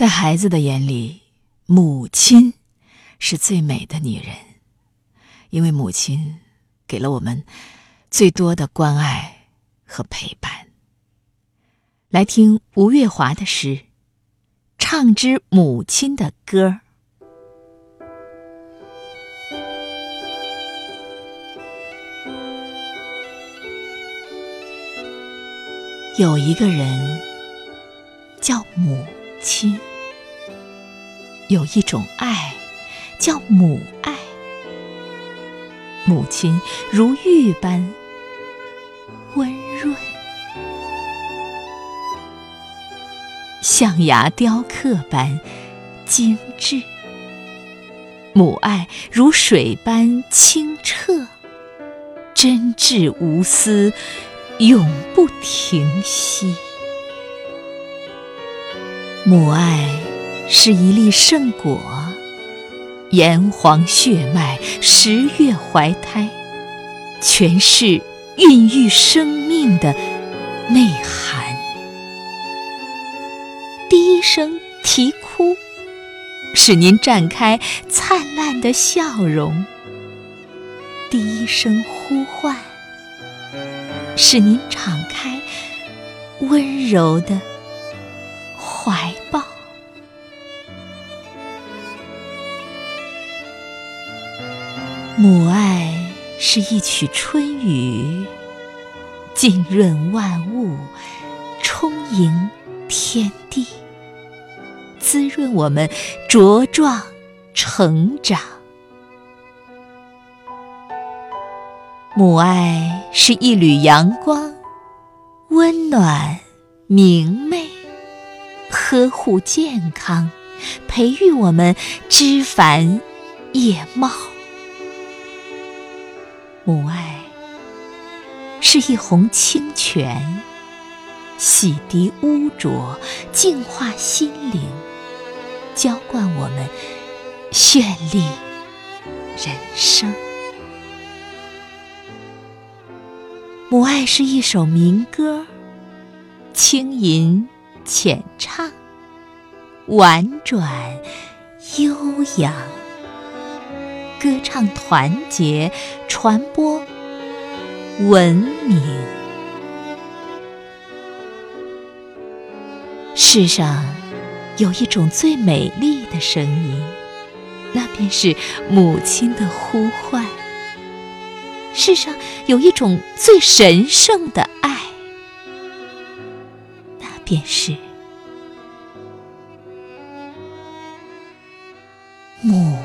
在孩子的眼里，母亲是最美的女人，因为母亲给了我们最多的关爱和陪伴。来听吴月华的诗，《唱支母亲的歌》。有一个人叫母亲。有一种爱，叫母爱。母亲如玉般温润，象牙雕刻般精致。母爱如水般清澈，真挚无私，永不停息。母爱。是一粒圣果，炎黄血脉，十月怀胎，全是孕育生命的内涵。第一声啼哭，使您绽开灿烂的笑容；第一声呼唤，使您敞开温柔的母爱是一曲春雨，浸润万物，充盈天地，滋润我们茁壮成长。母爱是一缕阳光，温暖明媚，呵护健康，培育我们枝繁叶茂。母爱是一泓清泉，洗涤污浊，净化心灵，浇灌我们绚丽人生。母爱是一首民歌，轻吟浅唱，婉转悠扬。歌唱团结，传播文明。世上有一种最美丽的声音，那便是母亲的呼唤。世上有一种最神圣的爱，那便是母。